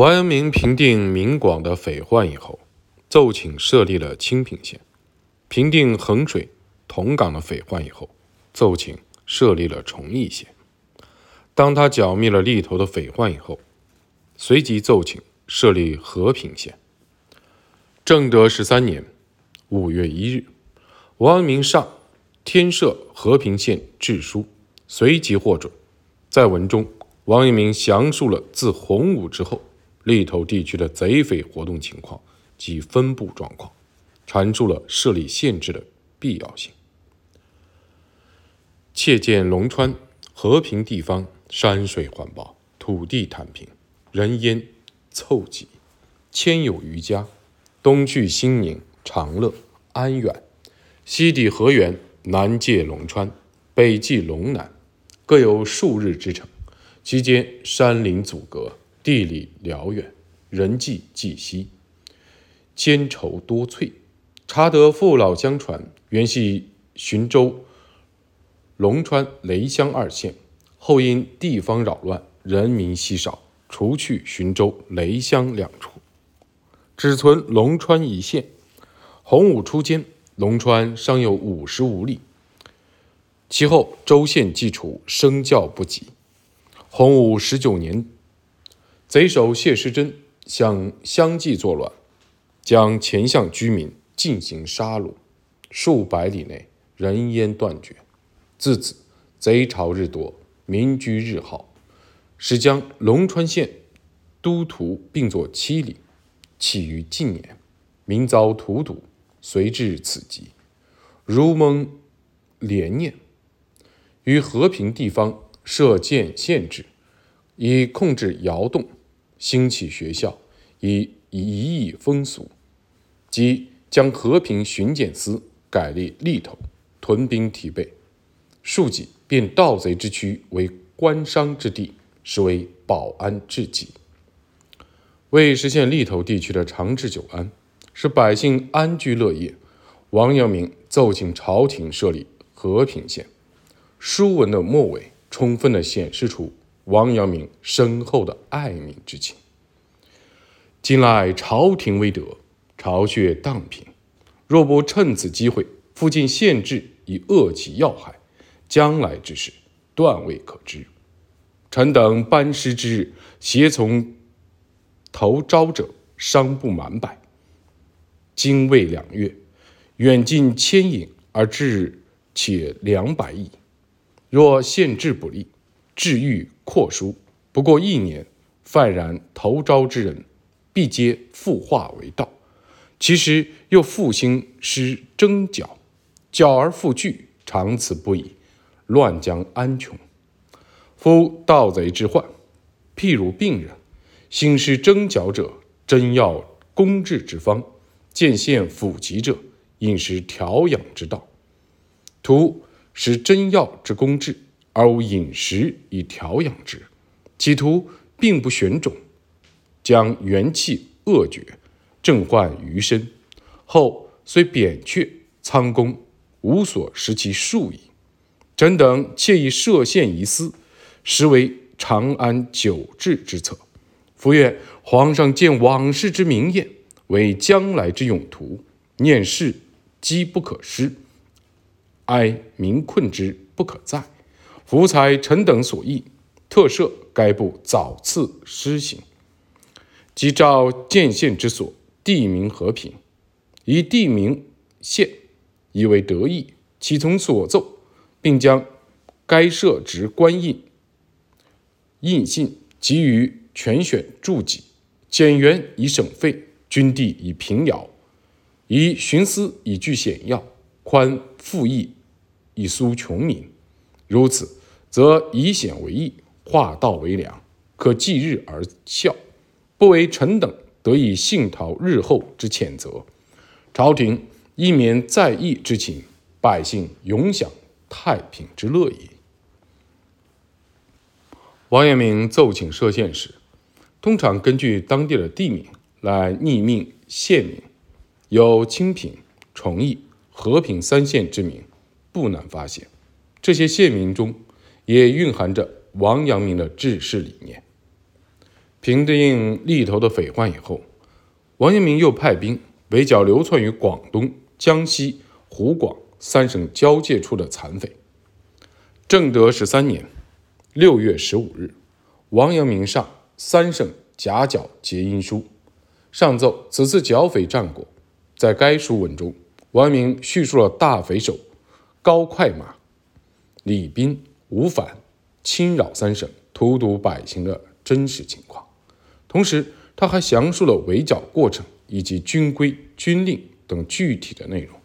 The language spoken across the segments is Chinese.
王阳明平定闽广的匪患以后，奏请设立了清平县；平定衡水、同港的匪患以后，奏请设立了崇义县。当他剿灭了利头的匪患以后，随即奏请设立和平县。正德十三年五月一日，王阳明上天设和平县志书，随即获准。在文中，王阳明详述了自洪武之后。利头地区的贼匪活动情况及分布状况，阐述了设立县制的必要性。切见龙川和平地方，山水环抱，土地坦平，人烟凑集，千有余家。东去兴宁、长乐、安远，西抵河源，南界龙川，北继龙南，各有数日之程。其间山林阻隔。地理辽远，人迹既稀，千愁多翠。查得父老相传，原系浔州、龙川、雷乡二县，后因地方扰乱，人民稀少，除去浔州、雷乡两处，只存龙川一县。洪武初间，龙川尚有五十五里，其后州县既除，声教不及。洪武十九年。贼首谢师珍想相继作乱，将前巷居民进行杀戮，数百里内人烟断绝。自此，贼巢日多，民居日耗，使将龙川县都图并作七里。起于近年，民遭荼毒，遂至此极，如蒙怜念，于和平地方设建县制，以控制窑洞。兴起学校，以以以风俗，即将和平巡检司改立吏头，屯兵提备，庶几变盗贼之区为官商之地，实为保安治己。为实现吏头地区的长治久安，使百姓安居乐业，王阳明奏请朝廷设立和平县。书文的末尾，充分的显示出。王阳明深厚的爱民之情。近来朝廷未得，巢穴荡平，若不趁此机会，附近县治以扼其要害，将来之事断未可知。臣等班师之日，携从投招者，商不满百，今未两月，远近千引而至，且两百矣。若县治不利。治欲扩书，不过一年，泛然投招之人，必皆复化为道。其实又复兴师征剿，剿而复聚，长此不已，乱将安穷。夫盗贼之患，譬如病人，兴师征剿者，真要攻治之方；见陷腐疾者，饮食调养之道。图使真药之攻治。而无饮食以调养之，企图并不选种，将元气扼绝，正患余身。后虽扁鹊、仓公无所识其数矣。臣等窃以设限一思，实为长安久治之策。夫愿皇上见往事之明艳，为将来之永图，念事机不可失，哀民困之不可再。福才臣等所议，特赦该部早次施行，即照建县之所，地名和平，以地名县，以为得意，其从所奏，并将该设职官印。印信给予全选注记，减员以省费，军地以平遥，以徇私以据险要，宽富义以苏穷民，如此。则以险为义，化道为良，可继日而效，不为臣等得以幸逃日后之谴责，朝廷一免在义之情，百姓永享太平之乐也。王阳明奏请设县时，通常根据当地的地名来拟命县名，有清平、崇义、和平三县之名，不难发现，这些县名中。也蕴含着王阳明的治世理念。平定利头的匪患以后，王阳明又派兵围剿流窜于广东、江西、湖广三省交界处的残匪。正德十三年六月十五日，王阳明上三省夹剿结因书，上奏此次剿匪战果。在该书文中，王阳明叙述了大匪首高快马、李斌、吴反侵扰三省、荼毒百姓的真实情况。同时，他还详述了围剿过程以及军规、军令等具体的内容。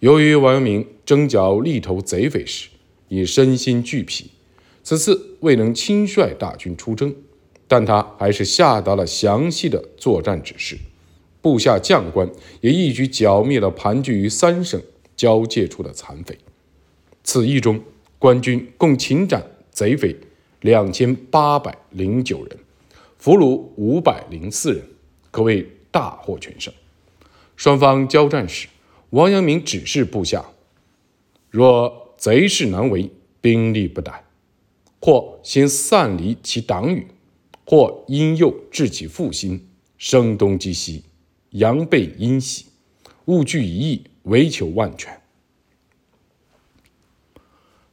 由于王阳明征剿利头贼匪时已身心俱疲，此次未能亲率大军出征，但他还是下达了详细的作战指示，部下将官也一举剿灭了盘踞于三省交界处的残匪。此役中，官军共擒斩贼匪两千八百零九人。俘虏五百零四人，可谓大获全胜。双方交战时，王阳明指示部下：若贼势难为，兵力不逮，或先散离其党羽，或因诱致其负心，声东击西，扬背阴袭，勿惧一役，唯求万全。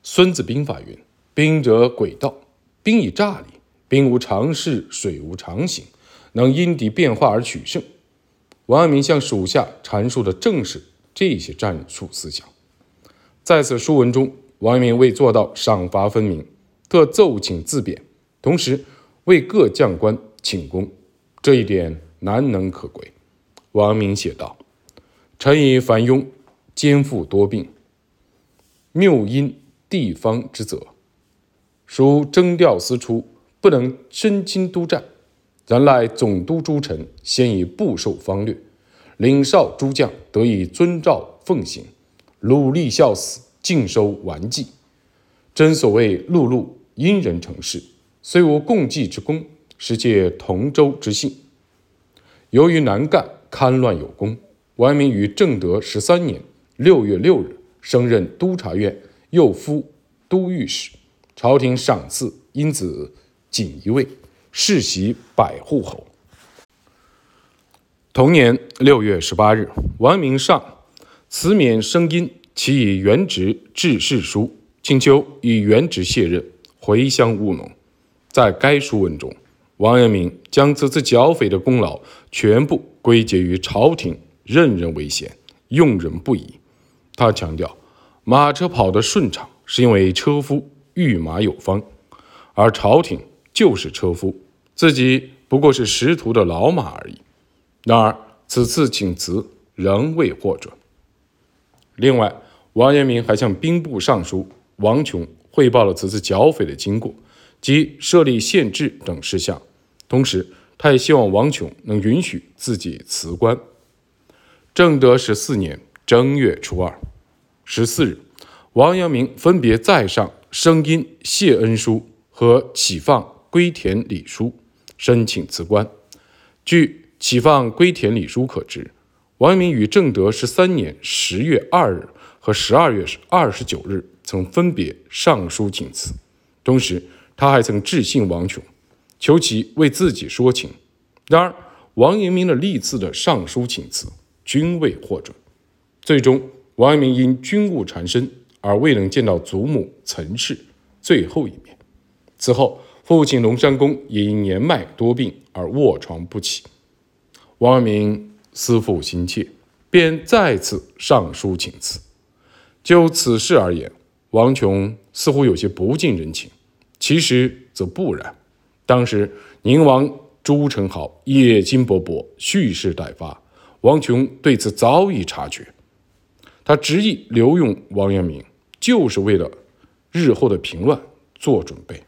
孙子兵法云：“兵者诡道，兵以诈立。”兵无常势，水无常形，能因敌变化而取胜。王阳明向属下阐述的正是这些战术思想。在此书文中，王阳明为做到赏罚分明，特奏请自贬，同时为各将官请功，这一点难能可贵。王阳明写道：“臣以凡庸，肩负多病，谬因地方之责，属征调司出。”不能身经督战，然赖总督诸臣先以部授方略，领少诸将得以遵照奉行，努力效死，尽收顽绩。真所谓碌碌因人成事，虽无共济之功，实借同舟之幸。由于南赣戡乱有功，王阳明于正德十三年六月六日升任督察院右副都御史，朝廷赏赐因子。锦衣卫，世袭百户侯。同年六月十八日，王阳明上辞免声音，其以原职致仕书，请求以原职卸任，回乡务农。在该书文中，王阳明将此次剿匪的功劳全部归结于朝廷任人唯贤，用人不疑。他强调，马车跑得顺畅，是因为车夫御马有方，而朝廷。就是车夫，自己不过是识途的老马而已。然而此次请辞仍未获准。另外，王阳明还向兵部尚书王琼汇报了此次剿匪的经过及设立县制等事项，同时他也希望王琼能允许自己辞官。正德十四年正月初二十四日，王阳明分别再上声音谢恩书和启放。归田礼书，申请辞官。据启放归田礼书可知，王阳明于正德十三年十月二日和十二月二十九日曾分别上书请辞，同时他还曾致信王琼，求其为自己说情。然而，王阳明的历次的上书请辞均未获准。最终，王阳明因军务缠身而未能见到祖母岑氏最后一面。此后。父亲龙山公也因年迈多病而卧床不起，王阳明思父心切，便再次上书请辞。就此事而言，王琼似乎有些不近人情，其实则不然。当时宁王朱宸濠野心勃勃，蓄势待发，王琼对此早已察觉，他执意留用王阳明，就是为了日后的平乱做准备。